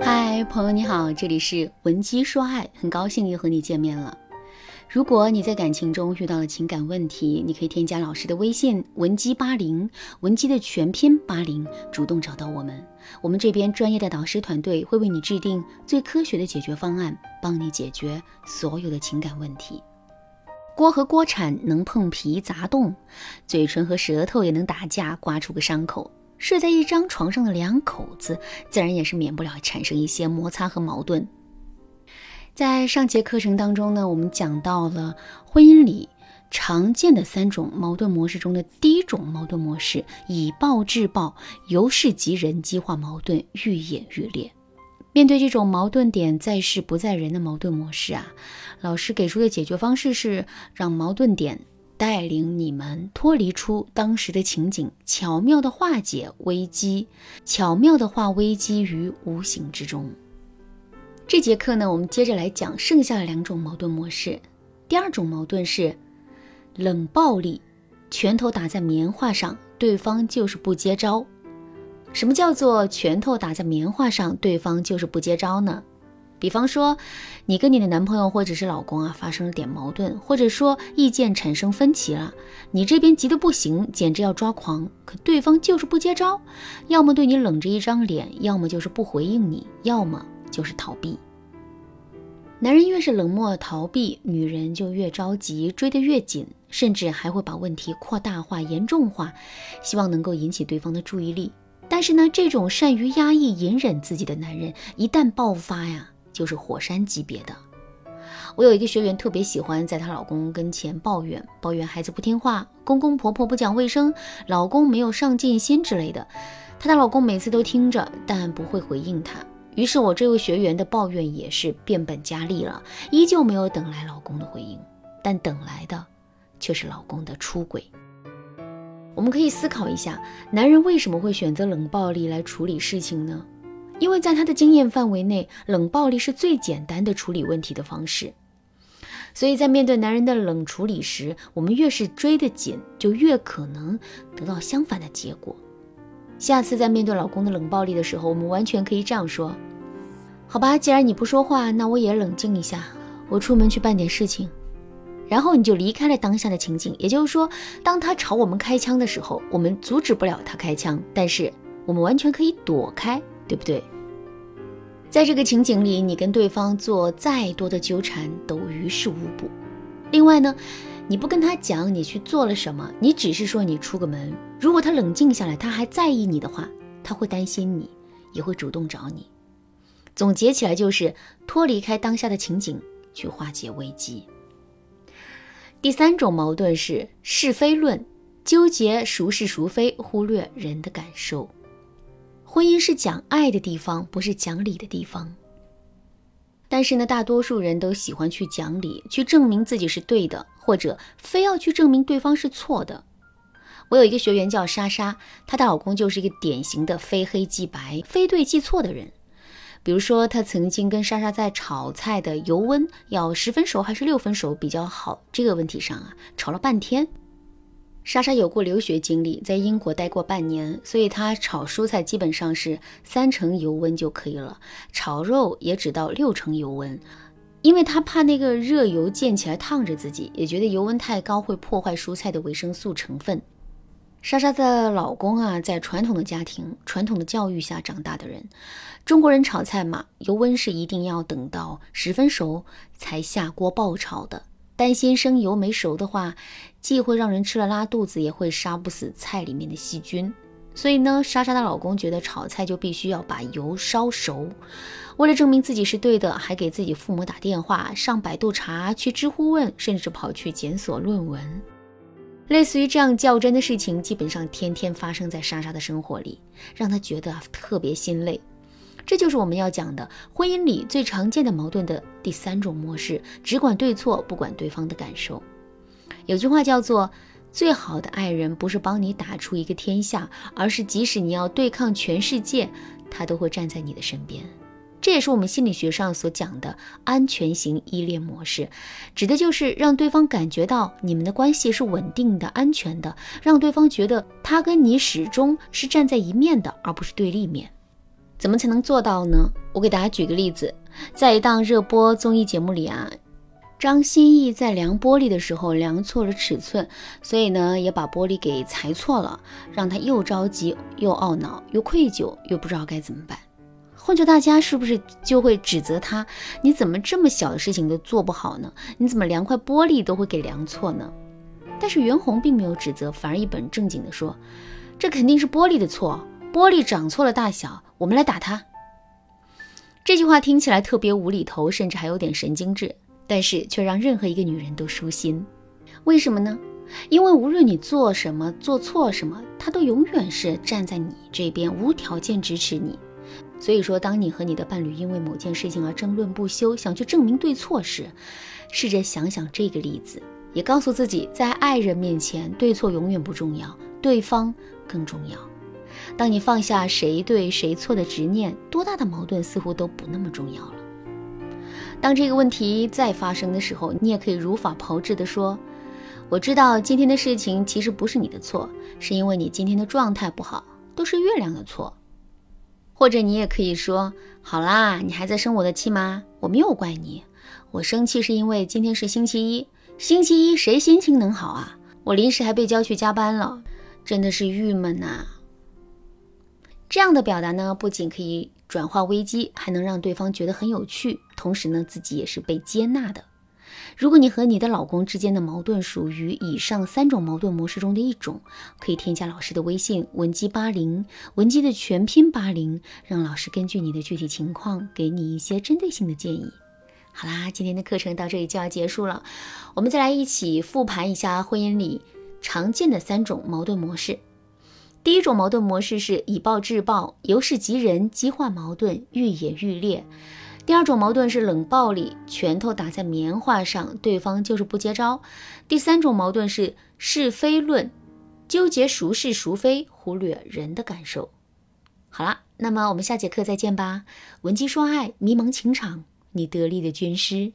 嗨，朋友你好，这里是文姬说爱，很高兴又和你见面了。如果你在感情中遇到了情感问题，你可以添加老师的微信文姬八零，文姬的全拼八零，主动找到我们，我们这边专业的导师团队会为你制定最科学的解决方案，帮你解决所有的情感问题。锅和锅铲能碰皮砸洞，嘴唇和舌头也能打架刮出个伤口。睡在一张床上的两口子，自然也是免不了产生一些摩擦和矛盾。在上节课程当中呢，我们讲到了婚姻里常见的三种矛盾模式中的第一种矛盾模式：以暴制暴，由事及人，激化矛盾，愈演愈烈。面对这种矛盾点在事不在人的矛盾模式啊，老师给出的解决方式是让矛盾点带领你们脱离出当时的情景，巧妙的化解危机，巧妙的化危机于无形之中。这节课呢，我们接着来讲剩下的两种矛盾模式。第二种矛盾是冷暴力，拳头打在棉花上，对方就是不接招。什么叫做拳头打在棉花上，对方就是不接招呢？比方说，你跟你的男朋友或者是老公啊发生了点矛盾，或者说意见产生分歧了，你这边急得不行，简直要抓狂，可对方就是不接招，要么对你冷着一张脸，要么就是不回应你，要么。就是逃避。男人越是冷漠逃避，女人就越着急，追得越紧，甚至还会把问题扩大化、严重化，希望能够引起对方的注意力。但是呢，这种善于压抑、隐忍自己的男人，一旦爆发呀，就是火山级别的。我有一个学员特别喜欢在她老公跟前抱怨，抱怨孩子不听话，公公婆婆不讲卫生，老公没有上进心之类的。她的老公每次都听着，但不会回应她。于是我这位学员的抱怨也是变本加厉了，依旧没有等来老公的回应，但等来的却是老公的出轨。我们可以思考一下，男人为什么会选择冷暴力来处理事情呢？因为在他的经验范围内，冷暴力是最简单的处理问题的方式。所以在面对男人的冷处理时，我们越是追得紧，就越可能得到相反的结果。下次在面对老公的冷暴力的时候，我们完全可以这样说：“好吧，既然你不说话，那我也冷静一下，我出门去办点事情。”然后你就离开了当下的情景。也就是说，当他朝我们开枪的时候，我们阻止不了他开枪，但是我们完全可以躲开，对不对？在这个情景里，你跟对方做再多的纠缠都于事无补。另外呢？你不跟他讲你去做了什么，你只是说你出个门。如果他冷静下来，他还在意你的话，他会担心你，也会主动找你。总结起来就是脱离开当下的情景去化解危机。第三种矛盾是是非论，纠结孰是孰非，忽略人的感受。婚姻是讲爱的地方，不是讲理的地方。但是呢，大多数人都喜欢去讲理，去证明自己是对的，或者非要去证明对方是错的。我有一个学员叫莎莎，她的老公就是一个典型的非黑即白、非对即错的人。比如说，她曾经跟莎莎在炒菜的油温要十分熟还是六分熟比较好这个问题上啊，吵了半天。莎莎有过留学经历，在英国待过半年，所以她炒蔬菜基本上是三成油温就可以了，炒肉也只到六成油温，因为她怕那个热油溅起来烫着自己，也觉得油温太高会破坏蔬菜的维生素成分。莎莎的老公啊，在传统的家庭、传统的教育下长大的人，中国人炒菜嘛，油温是一定要等到十分熟才下锅爆炒的。担心生油没熟的话，既会让人吃了拉肚子，也会杀不死菜里面的细菌。所以呢，莎莎的老公觉得炒菜就必须要把油烧熟。为了证明自己是对的，还给自己父母打电话，上百度查，去知乎问，甚至跑去检索论文。类似于这样较真的事情，基本上天天发生在莎莎的生活里，让她觉得特别心累。这就是我们要讲的婚姻里最常见的矛盾的第三种模式，只管对错，不管对方的感受。有句话叫做：“最好的爱人不是帮你打出一个天下，而是即使你要对抗全世界，他都会站在你的身边。”这也是我们心理学上所讲的安全型依恋模式，指的就是让对方感觉到你们的关系是稳定的、安全的，让对方觉得他跟你始终是站在一面的，而不是对立面。怎么才能做到呢？我给大家举个例子，在一档热播综艺节目里啊，张歆艺在量玻璃的时候量错了尺寸，所以呢也把玻璃给裁错了，让他又着急又懊恼又愧疚又不知道该怎么办。换做大家是不是就会指责他？你怎么这么小的事情都做不好呢？你怎么量块玻璃都会给量错呢？但是袁弘并没有指责，反而一本正经地说：“这肯定是玻璃的错，玻璃长错了大小，我们来打它。”这句话听起来特别无厘头，甚至还有点神经质，但是却让任何一个女人都舒心。为什么呢？因为无论你做什么、做错什么，他都永远是站在你这边，无条件支持你。所以说，当你和你的伴侣因为某件事情而争论不休，想去证明对错时，试着想想这个例子，也告诉自己，在爱人面前，对错永远不重要，对方更重要。当你放下谁对谁错的执念，多大的矛盾似乎都不那么重要了。当这个问题再发生的时候，你也可以如法炮制的说：“我知道今天的事情其实不是你的错，是因为你今天的状态不好，都是月亮的错。”或者你也可以说：“好啦，你还在生我的气吗？我没有怪你，我生气是因为今天是星期一，星期一谁心情能好啊？我临时还被叫去加班了，真的是郁闷呐。”这样的表达呢，不仅可以转化危机，还能让对方觉得很有趣，同时呢，自己也是被接纳的。如果你和你的老公之间的矛盾属于以上三种矛盾模式中的一种，可以添加老师的微信文姬八零，文姬的全拼八零，让老师根据你的具体情况给你一些针对性的建议。好啦，今天的课程到这里就要结束了，我们再来一起复盘一下婚姻里常见的三种矛盾模式。第一种矛盾模式是以暴制暴，由事及人，激化矛盾，愈演愈烈。第二种矛盾是冷暴力，拳头打在棉花上，对方就是不接招。第三种矛盾是是非论，纠结孰是孰非，忽略人的感受。好了，那么我们下节课再见吧。闻鸡说爱，迷茫情场，你得力的军师。